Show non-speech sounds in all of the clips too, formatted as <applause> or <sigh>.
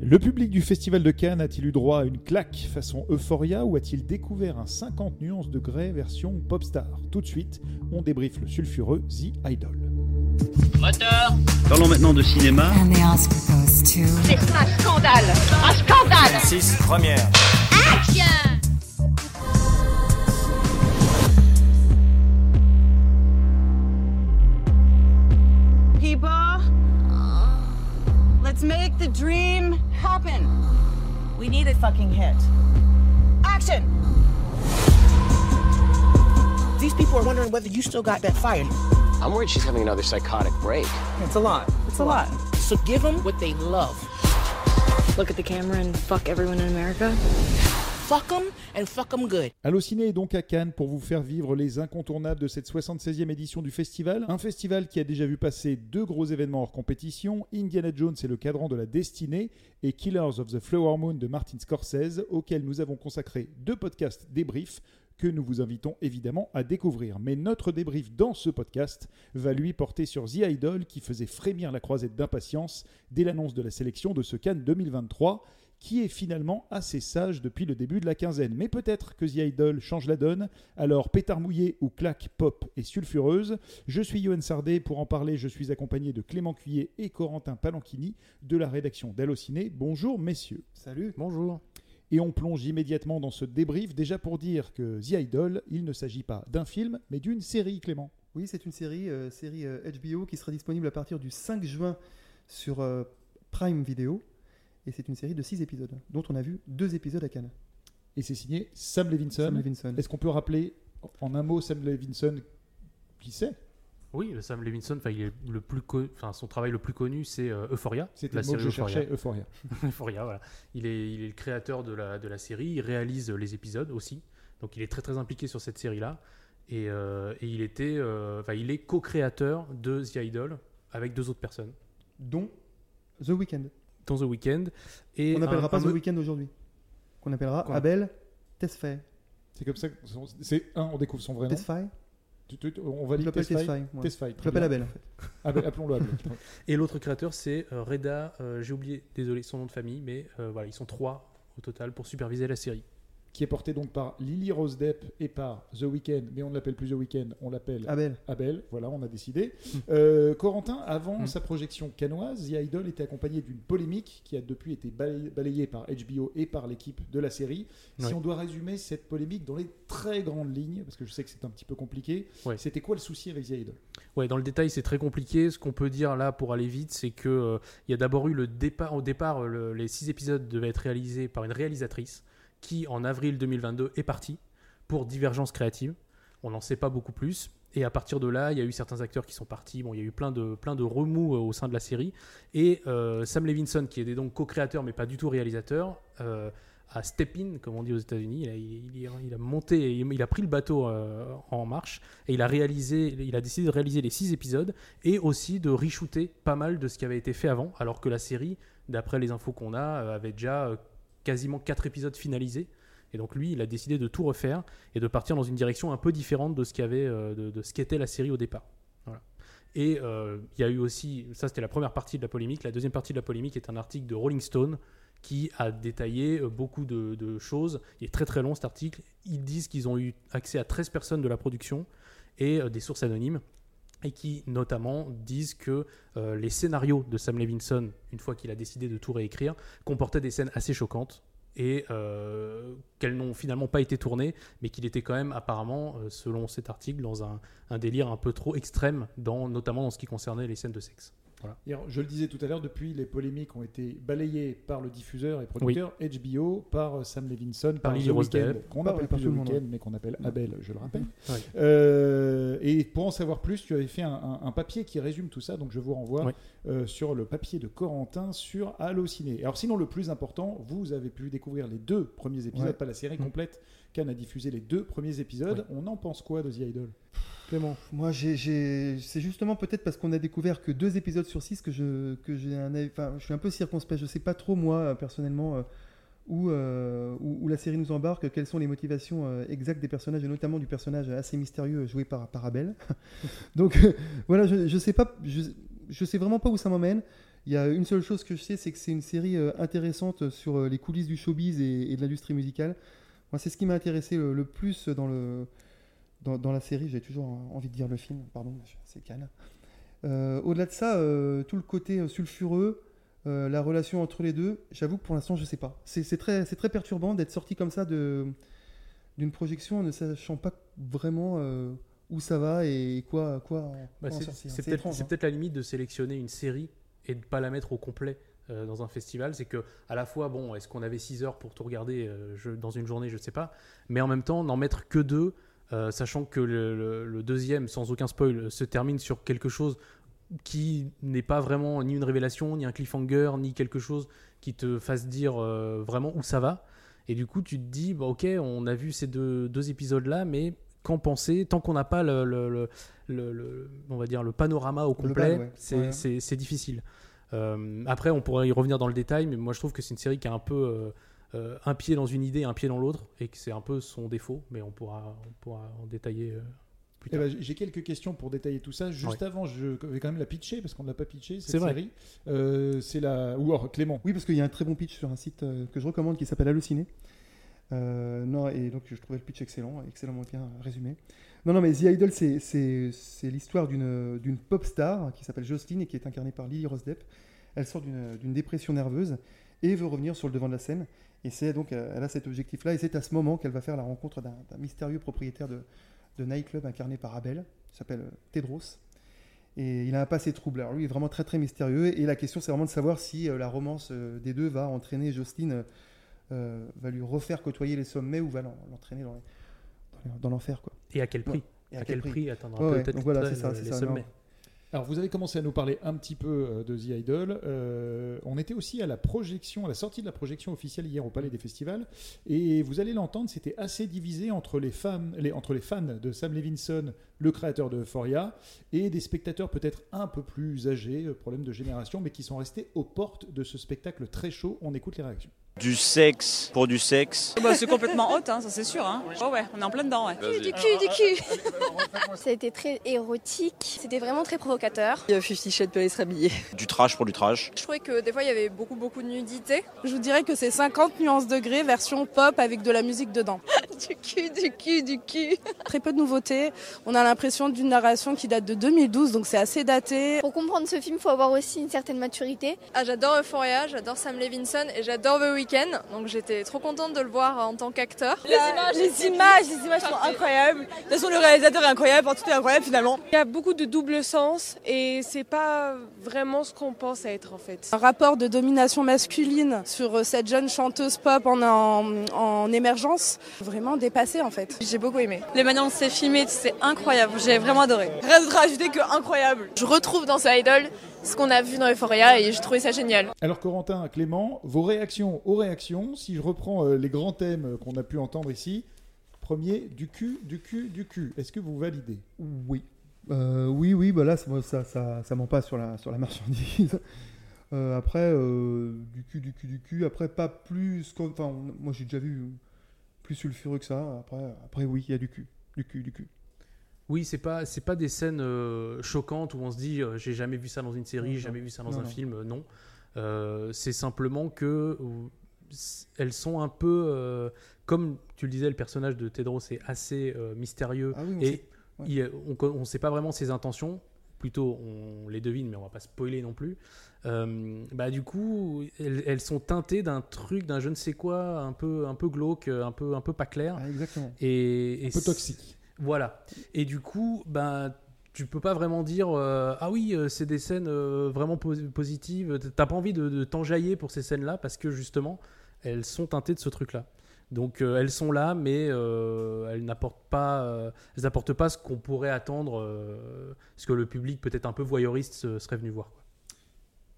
Le public du Festival de Cannes a-t-il eu droit à une claque façon Euphoria ou a-t-il découvert un 50 nuances de grey version popstar Tout de suite, on débriefe le sulfureux The Idol. Moteur Parlons maintenant de cinéma. C'est un scandale Un scandale 6, première. People, the dream happen. We need a fucking hit. Action! These people are wondering whether you still got that fire. I'm worried she's having another psychotic break. It's a lot. It's a lot. So give them what they love. look at the camera and fuck everyone in America? Fuck them and fuck them good. Allociné est donc à Cannes pour vous faire vivre les incontournables de cette 76e édition du festival. Un festival qui a déjà vu passer deux gros événements hors compétition, Indiana Jones et le cadran de la destinée et Killers of the Flower Moon de Martin Scorsese, auquel nous avons consacré deux podcasts débriefs que nous vous invitons évidemment à découvrir. Mais notre débrief dans ce podcast va lui porter sur The Idol qui faisait frémir la croisette d'impatience dès l'annonce de la sélection de ce Cannes 2023 qui est finalement assez sage depuis le début de la quinzaine. Mais peut-être que The Idol change la donne. Alors, pétard mouillé ou claque pop et sulfureuse. Je suis Yoann Sardé. Pour en parler, je suis accompagné de Clément Cuillet et Corentin Palanchini de la rédaction d'Allociné. Bonjour, messieurs. Salut. Bonjour. Et on plonge immédiatement dans ce débrief, déjà pour dire que The Idol, il ne s'agit pas d'un film, mais d'une série, Clément. Oui, c'est une série, euh, série euh, HBO qui sera disponible à partir du 5 juin sur euh, Prime Video. Et c'est une série de 6 épisodes, dont on a vu deux épisodes à Cannes. Et c'est signé Sam Levinson. Sam Levinson. Est-ce qu'on peut rappeler en un mot Sam Levinson qui c'est? Oui, le Sam Levinson, enfin, il est le plus co- enfin, son travail le plus connu, c'est euh, Euphoria. C'était la le mot que série je Euphoria. cherchais, Euphoria. <laughs> Euphoria, voilà. Il est, il est le créateur de la, de la série, il réalise les épisodes aussi. Donc il est très très impliqué sur cette série-là. Et, euh, et il, était, euh, enfin, il est co-créateur de The Idol avec deux autres personnes, Dont The Weeknd. Dans The Weeknd. Et On n'appellera pas un The Weeknd aujourd'hui. Qu'on appellera Quoi Abel Tesfaye. C'est comme ça que c'est un, on découvre son vrai nom. Tesfaye Tu- tu- on valide Tesfaye. Tesfaye. moi. Tesfaye, Je l'appelle. Abel en fait. <laughs> Abel, appelons-le Abel. <laughs> Et l'autre créateur, c'est euh, Reda, euh, j'ai oublié, désolé, son nom de famille, mais euh, voilà, ils sont trois au total pour superviser la série. Qui est porté donc par Lily Rose Depp et par The Weeknd, mais on ne l'appelle plus The Weeknd, on l'appelle Abel. Abel, voilà, on a décidé. Euh, Corentin, avant Mm. sa projection canoise, The Idol était accompagné d'une polémique qui a depuis été balay- balayée par HBO et par l'équipe de la série. Si on doit résumer cette polémique dans les très grandes lignes, parce que je sais que c'est un petit peu compliqué, c'était quoi le souci avec The Idol? Ouais, dans le détail, c'est très compliqué. Ce qu'on peut dire là pour aller vite, c'est que euh, il y a d'abord eu le départ. Au départ, euh, le- les six épisodes devaient être réalisés par une réalisatrice qui, en avril 2022, est partie pour divergence créative. On n'en sait pas beaucoup plus. Et à partir de là, il y a eu certains acteurs qui sont partis. Bon, il y a eu plein de, plein de remous euh, au sein de la série. Et euh, Sam Levinson, qui était donc co-créateur mais pas du tout réalisateur, euh, a step in, comme on dit aux États-Unis. Il a, monté, il, a pris le bateau euh, en marche et il a réalisé, il a décidé de réaliser les six épisodes et aussi de reshooter pas mal de ce qui avait été fait avant, alors que la série, d'après les infos qu'on a, avait déjà quasiment quatre épisodes finalisés. Et donc lui, il a décidé de tout refaire et de partir dans une direction un peu différente de ce euh, qu'était la série au départ. Et euh, il y a eu aussi, ça c'était la première partie de la polémique. La deuxième partie de la polémique est un article de Rolling Stone qui a détaillé euh, beaucoup de, de choses. Il est très très long cet article. Ils disent qu'ils ont eu accès à 13 personnes de la production et des sources anonymes et qui notamment disent que euh, les scénarios de Sam Levinson, une fois qu'il a décidé de tout réécrire, comportaient des scènes assez choquantes et euh, qu'elles n'ont finalement pas été tournées, mais qu'il était quand même apparemment, euh, selon cet article, dans un, délire un peu trop extrême, notamment dans ce qui concernait les scènes de sexe. Je le disais tout à l'heure, depuis les polémiques ont été balayées par le diffuseur et producteur HBO, par euh, Sam Levinson, par, Lily qu'on Par- appelle par plus tout The le Weeknd, mais qu'on appelle Abel, je le rappelle. Euh, et pour en savoir plus, tu avais fait un, un- un papier qui résume tout ça, donc je vous renvoie euh, sur le papier de Corentin sur Allociné. Alors sinon, le plus important, vous avez pu découvrir les deux premiers épisodes, pas la série Mm. complète. Cannes a diffusé les deux premiers épisodes. On en pense quoi de The Idol? Clément, moi, j'ai, c'est justement peut-être parce qu'on a découvert que deux épisodes sur six que je, que j'ai un, avis- enfin, je suis un peu circonspect. Je sais pas trop moi personnellement euh, où, euh, où, où la série nous embarque, quelles sont les motivations euh, exactes des personnages et notamment du personnage assez mystérieux joué par, par Abel. <laughs> Donc voilà, je, je sais pas, je, je sais vraiment pas où ça m'emmène. Il y a une seule chose que je sais, c'est que c'est une série intéressante sur les coulisses du showbiz et, et de l'industrie musicale. Moi, c'est ce qui m'a intéressé le, le plus dans, le, dans, dans la série. J'ai toujours envie de dire le film, pardon, c'est calme. Euh, Au-delà de ça, euh, tout le côté euh, sulfureux, euh, la relation entre les deux, j'avoue que pour l'instant, je sais pas. C'est très, très perturbant d'être sorti comme ça d'une projection en ne sachant pas vraiment euh, où ça va et quoi, quoi, Bah, c'est peut-être hein. peut-être la limite de sélectionner une série et de pas la mettre au complet euh, dans un festival. C'est que à la fois, bon, est-ce qu'on avait 6 heures pour tout regarder euh, je- dans une journée, je sais pas, mais en même temps, n'en mettre que deux, euh, sachant que le, le- le deuxième, sans aucun spoil, se termine sur quelque chose qui n'est pas vraiment ni une révélation, ni un cliffhanger, ni quelque chose qui te fasse dire vraiment où ça va. Et du coup, tu te dis, bah, ok, on a vu ces deux, deux épisodes-là, mais qu'en penser Tant qu'on n'a pas le, on va dire le panorama au complet, ouais. c'est Ouais. c'est- c'est difficile. Euh, après, on pourrait y revenir dans le détail, mais moi je trouve que c'est une série qui a un peu euh, euh, un pied dans une idée, un pied dans l'autre, et que c'est un peu son défaut, mais on pourra, on pourra en détailler euh, plus Eh tard. ben, J'ai quelques questions pour détailler tout ça. Juste avant, je vais quand même la pitcher parce qu'on ne l'a pas pitché cette C'est vrai. série. Euh, c'est la. Ou alors, Clément. Oui, parce qu'il y a un très bon pitch sur un site que je recommande qui s'appelle Halluciné. Euh, non, et donc je trouvais le pitch excellent, excellemment bien résumé. Non, non, mais The Idol, c'est- l'histoire d'une pop star qui s'appelle Jocelyn et qui est incarnée par Lily Rose Depp. Elle sort d'une dépression nerveuse et veut revenir sur le devant de la scène. Et c'est donc, euh, elle a cet objectif-là, et c'est à ce moment qu'elle va faire la rencontre d'un mystérieux propriétaire de, de nightclub incarné par Abel, qui s'appelle euh, Tedros. Et il a un passé trouble. Alors lui il est vraiment très très mystérieux. Et la question c'est vraiment de savoir si euh, la romance des deux va entraîner Jocelyne, va lui refaire côtoyer les sommets ou va l'en- l'entraîner dans, les- dans l'enfer. quoi. Et à quel prix Et à, quel prix, atteindra Ouais, ouais, peut-être donc voilà, les- c'est ça, les sommets non. Alors, vous avez commencé à nous parler un petit peu euh, de The Idol. Euh, on était aussi à la projection, à la sortie de la projection officielle hier au Palais des Festivals. Et vous allez l'entendre, c'était assez divisé entre les, fans, les, entre les fans de Sam Levinson, le créateur de Euphoria, et des spectateurs peut-être un peu plus âgés, euh, problème de génération, mais qui sont restés aux portes de ce spectacle très chaud. On écoute les réactions. Du sexe pour du sexe. Bah, c'est complètement hot, hein, ça c'est sûr. Hein. Oh ouais, on est en plein dedans. Ouais. Du cul, du cul <laughs> Ça a été très érotique, c'était vraiment très provocateur. Il y a Fifty Shades peut aller se rhabiller. Du trash pour du trash. Je trouvais que des fois il y avait beaucoup beaucoup de nudité. Je vous dirais que c'est 50 nuances degrés version pop avec de la musique dedans. <laughs> du cul, du cul, du cul. Très peu de nouveautés. On a l'impression d'une narration qui date de 2012, donc c'est assez daté. Pour comprendre ce film, il faut avoir aussi une certaine maturité. Ah, j'adore Euphoria, j'adore Sam Levinson et j'adore The Weeknd. Donc j'étais trop contente de le voir en tant qu'acteur. Les images, les images, les images sont incroyables. De toute façon, le réalisateur est incroyable, tout est incroyable finalement. Il y a beaucoup de double sens et c'est pas vraiment ce qu'on pense être en fait. Un rapport de domination masculine sur euh, cette jeune chanteuse pop en, en, en émergence, vraiment dépassé en fait. J'ai beaucoup aimé. Les manières dont c'est filmé, c'est incroyable. J'ai vraiment adoré. Rien d'autre à ajouter que incroyable. Je retrouve dans ce idol ce qu'on a vu dans Euphoria et j'ai trouvé ça génial. Alors Corentin, Clément, vos réactions aux réactions, si je reprends euh, les grands thèmes euh, qu'on a pu entendre ici, premier, du cul, du cul, du cul, est-ce que vous validez? Oui. Euh, oui, oui, bah là, ça, ça, ça, ça ment pas sur la, sur la <laughs> marchandise. Euh, après, euh, du cul, du cul, du cul. Après, pas plus. Enfin, moi, j'ai déjà vu plus sulfureux que ça. Après, après oui, il y a du cul. Du cul, du cul. Oui, c'est pas c'est pas des scènes euh, choquantes où on se dit euh, j'ai jamais vu ça dans une série, j'ai jamais vu ça dans Non, un non. film, euh, non. Euh, c'est simplement que elles sont un peu comme tu le disais, le personnage de Tedros est assez mystérieux Ah oui, et sait- ouais. il- on on sait pas vraiment ses intentions. Plutôt, on les devine, mais on va pas spoiler non plus. Bah du coup, elles, elles sont teintées d'un truc, d'un je ne sais quoi, un peu, un peu glauque, un peu, un peu pas clair. Ah, exactement. Et, et Un peu toxique. Voilà. Et du coup, ben, tu peux pas vraiment dire euh, ah oui, euh, c'est des scènes euh, vraiment pos- positives. T'as pas envie de, de t'enjailler pour ces scènes-là parce que justement, elles sont teintées de ce truc-là. Donc elles sont là, mais elles n'apportent pas, elles pas ce qu'on pourrait attendre, ce que le public peut-être un peu voyeuriste se- serait venu voir.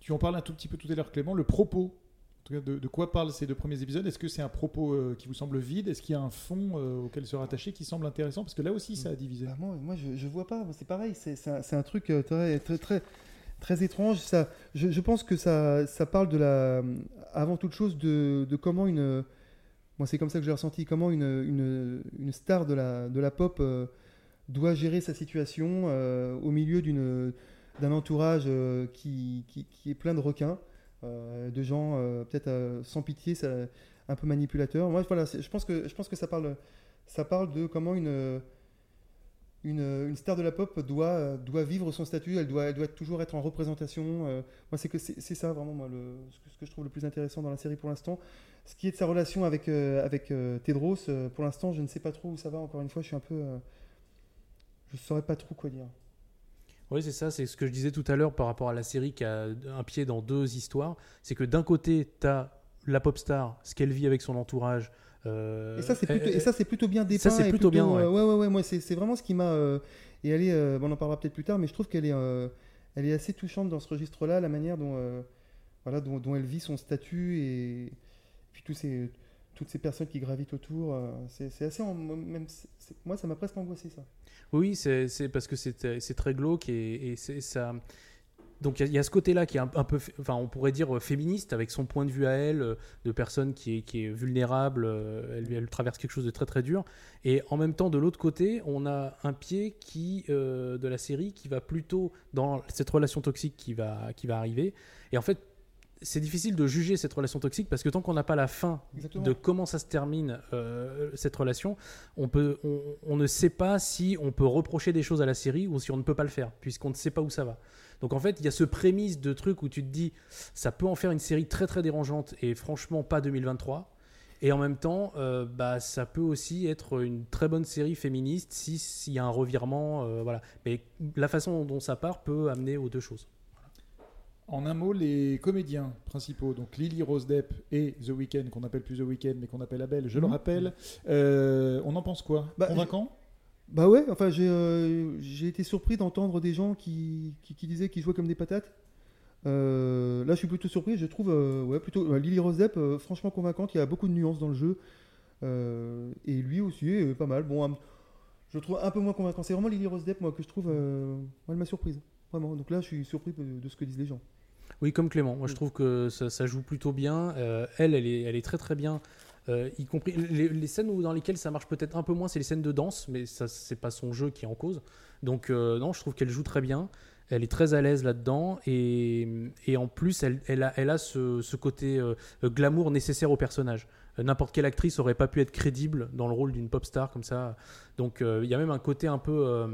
Tu en parles un tout petit peu tout à l'heure, Clément. Le propos, tout cas, de, quoi parlent ces deux premiers épisodes? Est-ce que c'est un propos euh, qui vous semble vide? Est-ce qu'il y a un fond euh, auquel se rattacher qui semble intéressant? Parce que là aussi, ça a divisé. Bah, moi, moi je, je vois pas. C'est pareil. C'est un, truc euh, très, très, très, très étrange. Ça, je, pense que ça, ça parle de la, avant toute chose de, de comment une, moi c'est comme ça que j'ai ressenti, comment une, une, une star de la, de la pop doit gérer sa situation au milieu d'un entourage qui, qui, est plein de requins, de gens euh, peut-être euh, sans pitié, ça- un peu manipulateurs. Moi, voilà, je pense que je pense que ça parle, ça parle de comment une une, star de la pop doit, doit vivre son statut, elle doit, elle doit toujours être en représentation. euh, moi, c'est que c'est ça vraiment moi, le, ce, que, je trouve le plus intéressant dans la série pour l'instant. Ce qui est de sa relation avec, euh, avec euh, Tedros, euh, pour l'instant, je ne sais pas trop où ça va. Encore une fois, je suis un peu. euh, je saurais pas trop quoi dire. Oui, c'est ça, c'est ce que je disais tout à l'heure par rapport à la série qui a un pied dans deux histoires. C'est que d'un côté, tu as la pop star, ce qu'elle vit avec son entourage. euh, Et ça, c'est plutôt, et ça, c'est plutôt bien dépeint. Ça, c'est plutôt bien, ouais. euh, ouais, ouais, ouais, moi, c'est vraiment ce qui m'a. euh, et elle est, euh, bon, on en parlera peut-être plus tard, mais je trouve qu'elle est, elle est assez touchante dans ce registre-là, la manière dont, voilà, dont, dont elle vit son statut et, puis tous ces, toutes ces personnes qui gravitent autour. euh, c'est assez. moi, ça m'a presque angoissé, ça. Oui, c'est parce que c'est c'est très glauque et, ça. Donc il y, a- ce côté-là qui est un, peu, enfin on pourrait dire euh, féministe avec son point de vue à elle, euh, de personne qui est, vulnérable, euh, elle, traverse quelque chose de très très dur. Et en même temps, de l'autre côté, on a un pied qui euh, de la série qui va plutôt dans cette relation toxique qui va qui va arriver. Et en fait, c'est difficile de juger cette relation toxique parce que tant qu'on n'a pas la fin Exactement. de comment ça se termine euh, cette relation, on, peut, on, on ne sait pas si on peut reprocher des choses à la série ou si on ne peut pas le faire, puisqu'on ne sait pas où ça va. Donc en fait, il y a ce prémisse de truc où tu te dis, ça peut en faire une série très très dérangeante et franchement pas 2023. Et en même temps, euh, bah, ça peut aussi être une très bonne série féministe si- s'il y a un revirement. euh, voilà. Mais la façon dont ça part peut amener aux deux choses. En un mot, les comédiens principaux, donc Lily Rose Depp et The Weeknd, qu'on appelle plus The Weeknd, mais qu'on appelle Abel, je le Mhm. rappelle, euh, on en pense quoi Bah, Convaincant Bah ouais, enfin j'ai euh, j'ai été surpris d'entendre des gens qui, qui, qui disaient qu'ils jouaient comme des patates. Euh, là je suis plutôt surpris, je trouve ouais, plutôt Lily Rose Depp franchement convaincante, il y a beaucoup de nuances dans le jeu. Et lui aussi est pas mal. Bon, je trouve un peu moins convaincant. C'est vraiment Lily Rose Depp moi que je trouve moi, elle m'a surprise. Vraiment. Donc là je suis surpris de ce que disent les gens. Oui, comme Clément. Moi, je trouve que ça, ça joue plutôt bien. Euh, elle, elle est, elle est très très bien. Euh, y compris les, les scènes où, dans lesquelles ça marche peut-être un peu moins, c'est les scènes de danse, mais ça c'est pas son jeu qui est en cause. Donc euh, non, je trouve qu'elle joue très bien. Elle est très à l'aise là-dedans et, et en plus elle, elle a, elle a ce, ce côté glamour nécessaire au personnage. N'importe quelle actrice aurait pas pu être crédible dans le rôle d'une pop star comme ça. Donc il y a même un côté un peu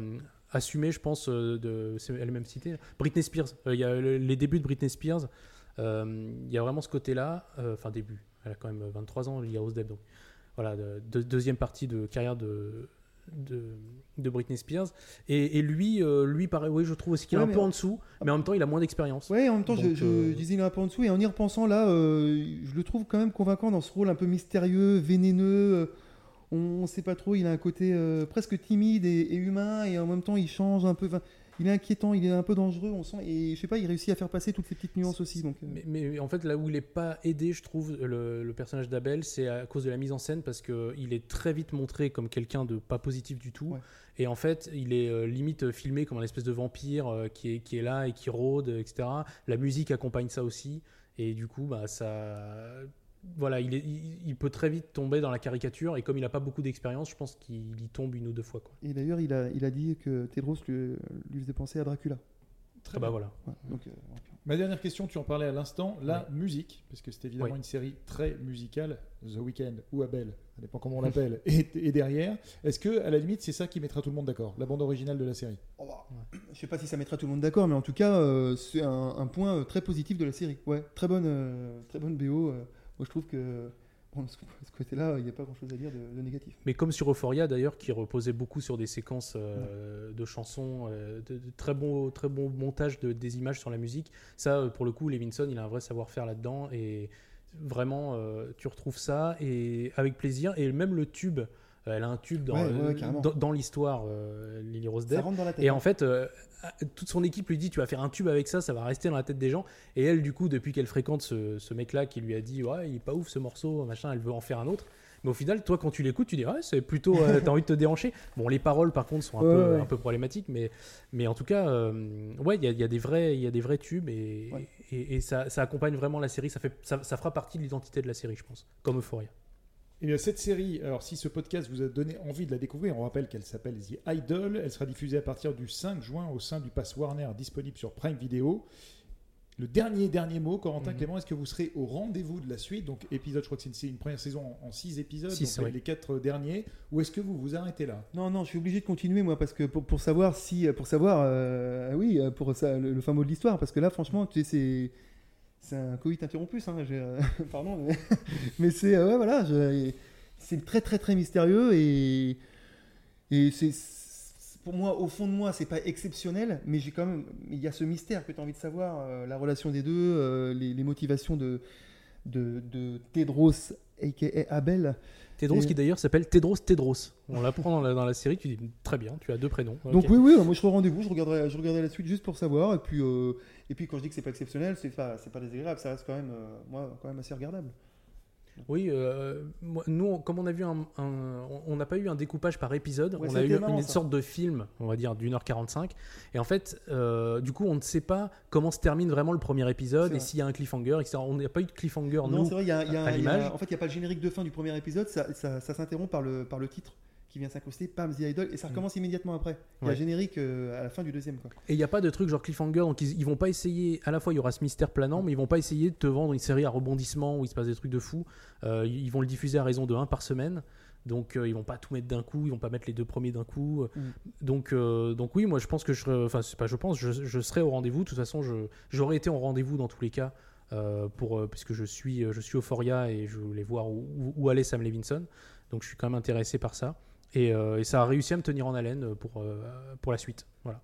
assumé, je pense, euh, de, c'est- elle est même citée, Britney Spears. Euh, Il y a le- les débuts de Britney Spears. Euh, Il y a vraiment ce côté-là. Enfin début. Elle a quand même 23 ans, il y a Rose Depp, donc voilà, de- de- deuxième partie de carrière de, de, de Britney Spears. Et, et lui, euh, lui pareil, oui, je trouve aussi qu'il est Ouais, un peu en- dessous, mais en même temps, il a moins d'expérience. Ouais, en même temps, je, Donc, je- euh, je disais il est un peu en dessous, et en y repensant là, euh, je le trouve quand même convaincant dans ce rôle un peu mystérieux, vénéneux. On ne sait pas trop, il a un côté euh, presque timide et, et humain, et en même temps, il change un peu. il est inquiétant, il est un peu dangereux, on sent, et je sais pas, il réussit à faire passer toutes ces petites nuances aussi. Donc, euh, Mais, mais en fait, là où il n'est pas aidé, je trouve, le, le personnage d'Abel, c'est à cause de la mise en scène parce qu'il est très vite montré comme quelqu'un de pas positif du tout. Et en fait, il est euh, limite filmé comme un espèce de vampire qui, est, qui est là et qui rôde, etc. La musique accompagne ça aussi. Et du coup, bah, ça. Voilà, il, est- il, il peut très vite tomber dans la caricature. Et comme il n'a pas beaucoup d'expérience, je pense qu'il y tombe une ou deux fois. Quoi. Et d'ailleurs, il a, il a dit que Tedros lui, lui faisait penser à Dracula. Très Ah bah bien. voilà. Ouais, donc, euh, Ma dernière question, tu en parlais à l'instant, la musique, parce que c'est évidemment Oui. une série très musicale, The Weeknd ou Abel, ça dépend comment on l'appelle, <laughs> et, et derrière, est-ce que à la limite c'est ça qui mettra tout le monde d'accord, la bande originale de la série? Je sais pas si ça mettra tout le monde d'accord, mais en tout cas, euh, c'est un, un point euh, très positif de la série. Ouais, très bonne, euh, très bonne BO. Moi, je trouve que bon, ce, côté-là, il n'y a pas grand-chose à dire de, négatif. Mais comme sur Euphoria d'ailleurs, qui reposait beaucoup sur des séquences euh, de chansons, euh, de, très bon, très bon montage de, des images sur la musique. Ça, euh, pour le coup, Levinson, il a un vrai savoir-faire là-dedans et vraiment, tu retrouves ça et avec plaisir. Et même le tube, elle a un tube dans, Ouais, ouais, euh, ouais, carrément. dans, dans l'histoire, euh, Lily Rose Ça Depp. rentre dans la tête, Et hein. en fait, euh, toute son équipe lui dit tu vas faire un tube avec ça, ça va rester dans la tête des gens. Et elle, du coup, depuis qu'elle fréquente ce, ce mec-là qui lui a dit ouais, il est pas ouf ce morceau, machin, elle veut en faire un autre. Mais au final, toi, quand tu l'écoutes, tu dis ouais, c'est plutôt, euh, t'as envie de te déhancher. Bon, les paroles, par contre, sont un, Ouais, peu, ouais. un peu problématiques, mais, mais en tout cas, euh, ouais, il y a, il y a des vrais, y a des vrais tubes et, et, et ça, ça accompagne vraiment la série. Ça fait, ça, ça fera partie de l'identité de la série, je pense, comme Euphoria. Eh bien, cette série, alors si ce podcast vous a donné envie de la découvrir, on rappelle qu'elle s'appelle The Idol. Elle sera diffusée à partir du 5 juin au sein du Pass Warner disponible sur Prime Video. Le dernier, dernier mot, Corentin Mhm. Clément, est-ce que vous serez au rendez-vous de la suite? Donc, épisode, je crois que c'est une, première saison en 6 épisodes, Six, donc oui. les 4 derniers, ou est-ce que vous vous arrêtez là? Non, non, je suis obligé de continuer moi parce que pour, pour savoir si, pour savoir, euh, oui, pour ça, le, le fin mot de l'histoire, parce que là, franchement, tu sais, c'est c'est un coït interrompus, hein, euh, <laughs> pardon, <laughs> mais, c'est euh, ouais, voilà, très très très mystérieux et et c'est pour moi, au fond de moi, c'est pas exceptionnel, mais j'ai quand même, il y a ce mystère que tu as envie de savoir, euh, la relation des deux, les, les motivations de de, de Tedros, aka Abel. Tedros qui d'ailleurs s'appelle Tedros Tedros. On l'apprend dans la, dans la série, tu dis très bien, tu as deux prénoms. Donc oui, oui, moi je serai au rendez-vous, je regarderai, je regarderai la suite juste pour savoir. Et puis, euh, et puis quand je dis que c'est pas exceptionnel, c'est pas, c'est pas désagréable, ça reste quand même, euh, moi, quand même assez regardable. Oui, euh, nous, on- comme on a vu un, un- on- n'a pas eu un découpage par épisode, Ouais, on a eu marrant, une ça. sorte de film, on va dire d'une heure 45. Et en fait, euh, du coup, on ne sait pas comment se termine vraiment le premier épisode et s'il y a un cliffhanger, etc. On n'a pas eu de cliffhanger, non, nous, c'est vrai, il y a, y a- à il y a- l'image. en fait, il n'y a pas le générique de fin du premier épisode, ça, ça, ça s'interrompt par le, par le titre qui vient s'incruster, Pam The Idol, et ça recommence immédiatement après. Il y a générique euh, à la fin du deuxième. Quoi. Et il n'y a pas de truc genre cliffhanger, donc ils, ils vont pas essayer, à la fois il y aura ce mystère planant, mais ils vont pas essayer de te vendre une série à rebondissement où il se passe des trucs de fou. Euh, ils vont le diffuser à raison de 1 par semaine, donc euh, ils vont pas tout mettre d'un coup, ils vont pas mettre les deux premiers d'un coup. Mm. Donc, euh, donc oui, moi je pense que je enfin c'est pas je pense, je, je serai au rendez-vous. De toute façon, je- j'aurais été au rendez-vous dans tous les cas, euh, pour, euh, puisque je suis, euh, je suis Euphoria et je voulais voir où, où- où allait Sam Levinson. Donc je suis quand même intéressé par ça. Et, euh, et ça a réussi à me tenir en haleine pour, euh, pour la suite. Voilà.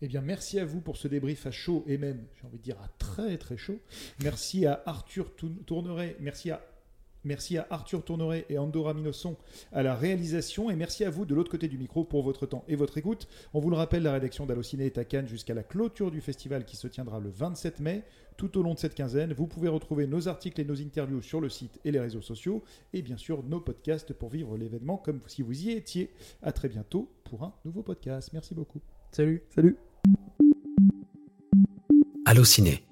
Eh bien, merci à vous pour ce débrief à chaud et même, j'ai envie de dire, à très très chaud. Merci à Arthur Tour- Tourneret, merci à, merci à Arthur Tourneret et Andorra Minosson à la réalisation et merci à vous de l'autre côté du micro pour votre temps et votre écoute. On vous le rappelle, la rédaction d'Allociné est à Cannes jusqu'à la clôture du festival qui se tiendra le 27 mai. Tout au long de cette quinzaine, vous pouvez retrouver nos articles et nos interviews sur le site et les réseaux sociaux et bien sûr nos podcasts pour vivre l'événement comme si vous y étiez. À très bientôt pour un nouveau podcast. Merci beaucoup. Salut. Salut. Allociné,